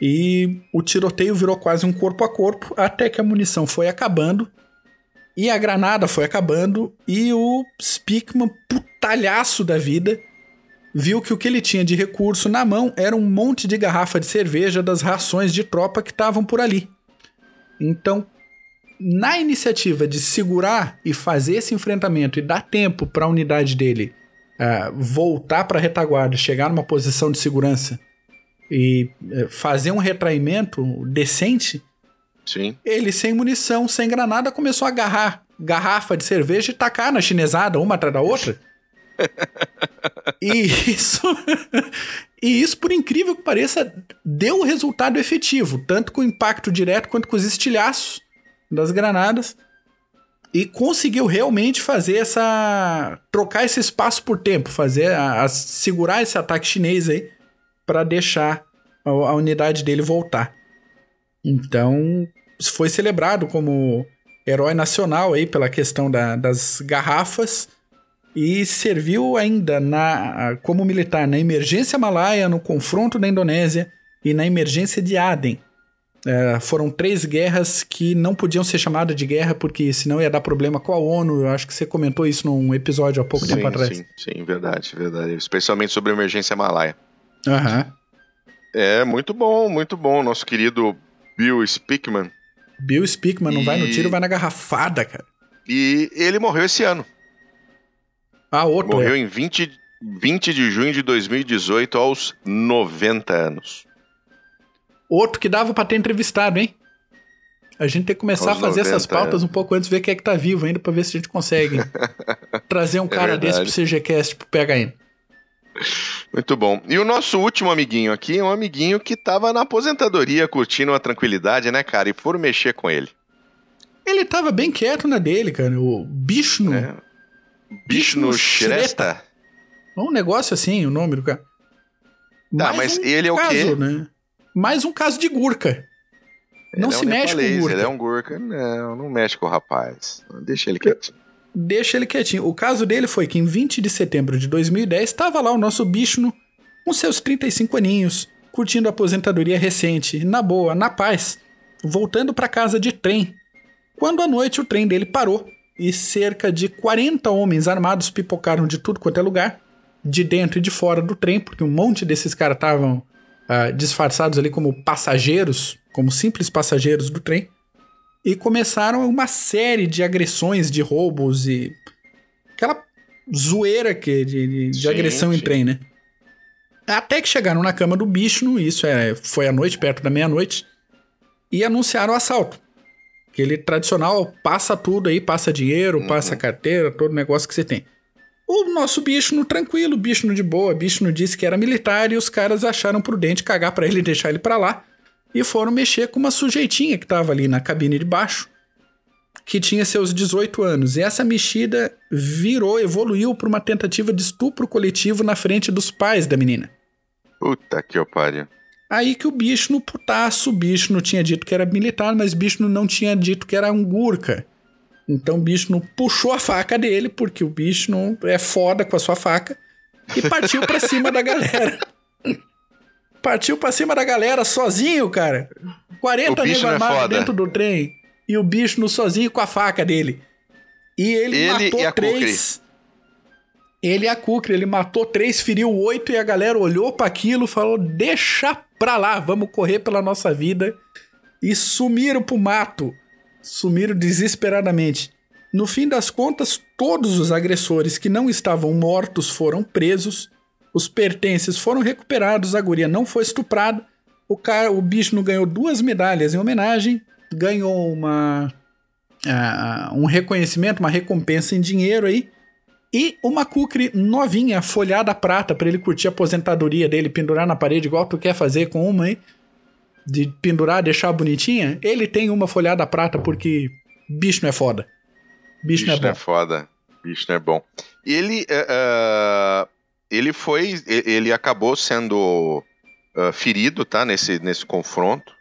E o tiroteio virou quase um corpo a corpo, até que a munição foi acabando. E a granada foi acabando. E o Spickman, putalhaço da vida, viu que o que ele tinha de recurso na mão era um monte de garrafa de cerveja das rações de tropa que estavam por ali. Então, na iniciativa de segurar e fazer esse enfrentamento e dar tempo para a unidade dele uh, voltar para a retaguarda, chegar numa posição de segurança e uh, fazer um retraimento decente, Sim. ele sem munição, sem granada, começou a agarrar garrafa de cerveja e tacar na chinesada, uma atrás da outra. e isso. e isso, por incrível que pareça, deu o resultado efetivo, tanto com o impacto direto quanto com os estilhaços das granadas. E conseguiu realmente fazer essa. trocar esse espaço por tempo, fazer a, a segurar esse ataque chinês aí para deixar a, a unidade dele voltar. Então, foi celebrado como herói nacional aí pela questão da, das garrafas e serviu ainda na, como militar na emergência malaia, no confronto da Indonésia e na emergência de Aden. É, foram três guerras que não podiam ser chamadas de guerra porque senão ia dar problema com a ONU. Eu acho que você comentou isso num episódio há pouco sim, tempo atrás. Sim, sim, verdade, verdade. Especialmente sobre a emergência malaia. Aham. Uhum. É, muito bom, muito bom. Nosso querido Bill Spickman. Bill Spickman, não e... vai no tiro, vai na garrafada, cara. E ele morreu esse ano. Ah, outro. Morreu é. em 20, 20 de junho de 2018, aos 90 anos. Outro que dava pra ter entrevistado, hein? A gente tem que começar aos a fazer essas pautas um pouco antes, ver quem é que tá vivo ainda, pra ver se a gente consegue trazer um é cara verdade. desse pro CGCast, pro PHM. Muito bom. E o nosso último amiguinho aqui é um amiguinho que tava na aposentadoria curtindo uma tranquilidade, né, cara? E foram mexer com ele. Ele tava bem quieto na dele, cara. O Bishnu. É. Bishnu Shrestha. Um negócio assim, o nome do cara. Tá, mas um ele é o caso, quê? Né? Mais um caso de Gurka. Ele não é se um mexe nepalês, com o Gurka. Ele é um Gurka. Não, não mexe com o rapaz. Deixa ele quietinho. Deixa ele quietinho. O caso dele foi que em 20 de setembro de 2010 estava lá o nosso Bishnu com seus 35 aninhos, curtindo a aposentadoria recente, na boa, na paz, voltando para casa de trem. Quando à noite o trem dele parou e cerca de 40 homens armados pipocaram de tudo quanto é lugar, de dentro e de fora do trem, porque um monte desses caras estavam uh, disfarçados ali como passageiros, como simples passageiros do trem, e começaram uma série de agressões, de roubos e aquela zoeira que, de, de, de agressão em trem, né? Até que chegaram na cama do bicho, isso é, foi à noite, perto da meia-noite, e anunciaram o assalto. Aquele tradicional, passa tudo aí, passa dinheiro, uhum. passa carteira, todo negócio que você tem. O nosso bicho no tranquilo, bicho no de boa, bicho no disse que era militar e os caras acharam prudente cagar para ele e deixar ele para lá. E foram mexer com uma sujeitinha que tava ali na cabine de baixo, que tinha seus 18 anos. E essa mexida virou, evoluiu para uma tentativa de estupro coletivo na frente dos pais da menina. Puta que pariu. Aí que o bicho no putaço, o bicho não tinha dito que era militar, mas o bicho não tinha dito que era um gurka. Então o bicho não puxou a faca dele, porque o bicho não é foda com a sua faca, e partiu pra cima da galera. Partiu pra cima da galera sozinho, cara. 40 negros é armados é dentro do trem. E o bicho no sozinho com a faca dele. E ele, ele matou três. Ele e a Kukri, ele matou três, feriu oito, e a galera olhou para aquilo e falou: deixa pra lá, vamos correr pela nossa vida. E sumiram pro mato. Sumiram desesperadamente. No fim das contas, todos os agressores que não estavam mortos foram presos, os pertences foram recuperados, a guria não foi estuprada, o, cara, o bicho não ganhou duas medalhas em homenagem, ganhou uma, uh, um reconhecimento, uma recompensa em dinheiro aí, e uma Kukri novinha, folhada prata, para ele curtir a aposentadoria dele, pendurar na parede, igual tu quer fazer com uma aí. De pendurar, deixar bonitinha. Ele tem uma folhada prata porque bicho não é foda. Bicho, bicho não é bom. Bicho não é foda. Bicho não é bom. Ele. Uh, ele foi. Ele acabou sendo uh, ferido, tá? Nesse, nesse confronto.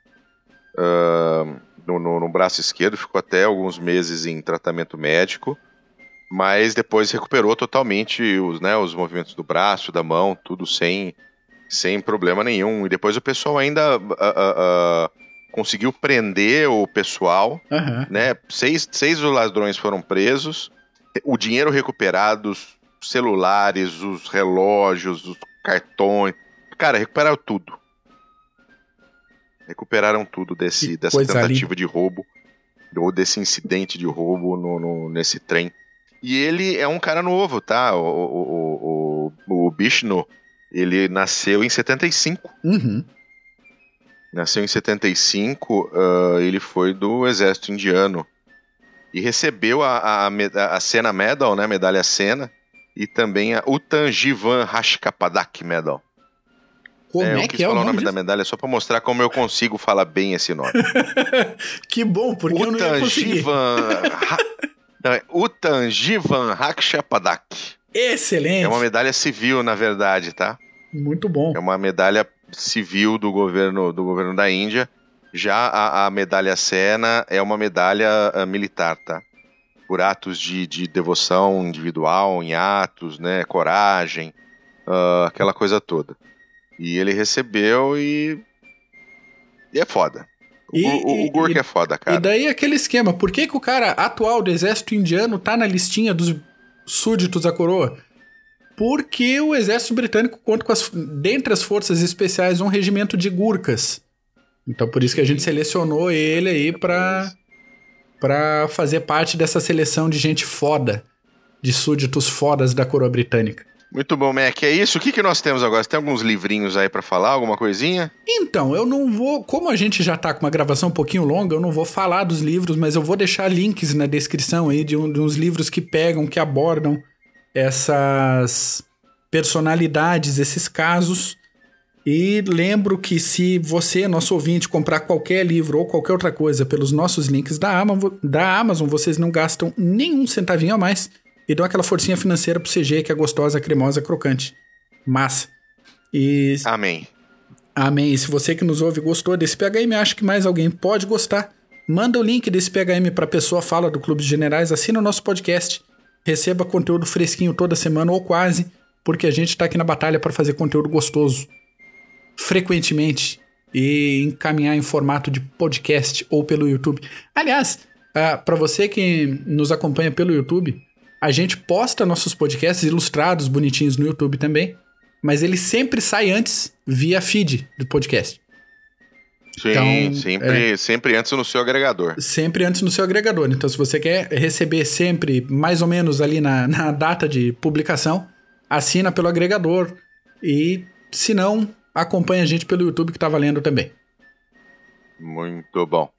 Uh, no, no, no braço esquerdo, ficou até alguns meses em tratamento médico mas depois recuperou totalmente os, né, os movimentos do braço, da mão, tudo sem, sem problema nenhum. E depois o pessoal ainda uh, uh, conseguiu prender o pessoal, uhum. né? Seis, seis ladrões foram presos, o dinheiro recuperado, os celulares, os relógios, os cartões. Cara, recuperaram tudo. Recuperaram tudo desse, dessa tentativa ali. de roubo, ou desse incidente de roubo no, no nesse trem. E ele é um cara novo, tá? O, o, o Bishnu, ele nasceu em 75. Uhum. Nasceu em 75, uh, ele foi do exército indiano e recebeu a, a, a Sena Medal, né, medalha Sena, e também a Utanjivan Rashkapadak Medal. Como é, é que é o nome, nome da medalha só para mostrar como eu consigo falar bem esse nome. que bom, porque eu não ia conseguir. não, é Utanjivan Rakshapadak. Excelente. É uma medalha civil, na verdade, tá? Muito bom. É uma medalha civil do governo, do governo da Índia. Já a, a medalha Sena é uma medalha uh, militar, tá? Por atos de, de devoção individual, em atos, né? Coragem, uh, aquela coisa toda. E ele recebeu e. E é foda. O, e, o, o Gurk é foda, cara. E daí aquele esquema, por que, que o cara atual do exército indiano tá na listinha dos súditos à coroa? Porque o exército britânico conta com as, dentre as forças especiais um regimento de Gurkas. Então por isso que a gente selecionou ele aí pra, pra fazer parte dessa seleção de gente foda, de súditos fodas da coroa britânica. Muito bom, Mac. É isso? O que, que nós temos agora? Você tem alguns livrinhos aí para falar, alguma coisinha? Então, eu não vou. Como a gente já tá com uma gravação um pouquinho longa, eu não vou falar dos livros, mas eu vou deixar links na descrição aí de, um, de uns livros que pegam, que abordam essas personalidades, esses casos. E lembro que se você, nosso ouvinte, comprar qualquer livro ou qualquer outra coisa pelos nossos links da Amazon, da Amazon vocês não gastam nenhum centavinho a mais e dão aquela forcinha financeira pro CG que é gostosa, cremosa, crocante. Massa. E... Amém. Amém. E se você que nos ouve gostou desse PHM, acha que mais alguém pode gostar, manda o link desse PHM pra pessoa fala do Clube de Generais, assina o nosso podcast, receba conteúdo fresquinho toda semana ou quase, porque a gente tá aqui na batalha para fazer conteúdo gostoso frequentemente e encaminhar em formato de podcast ou pelo YouTube. Aliás, uh, ah, para você que nos acompanha pelo YouTube, a gente posta nossos podcasts ilustrados, bonitinhos no YouTube também, mas ele sempre sai antes via feed do podcast. Sim, então, sempre, é, sempre antes no seu agregador. Sempre antes no seu agregador. Então, se você quer receber sempre mais ou menos ali na, na data de publicação, assina pelo agregador. E, se não, acompanha a gente pelo YouTube que tá valendo também. Muito bom.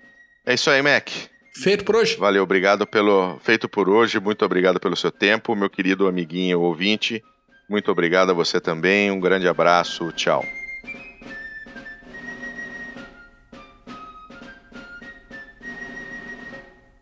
É isso aí, Mac. Feito por hoje. Valeu, obrigado pelo. Feito por hoje, muito obrigado pelo seu tempo, meu querido amiguinho ouvinte. Muito obrigado a você também. Um grande abraço, tchau.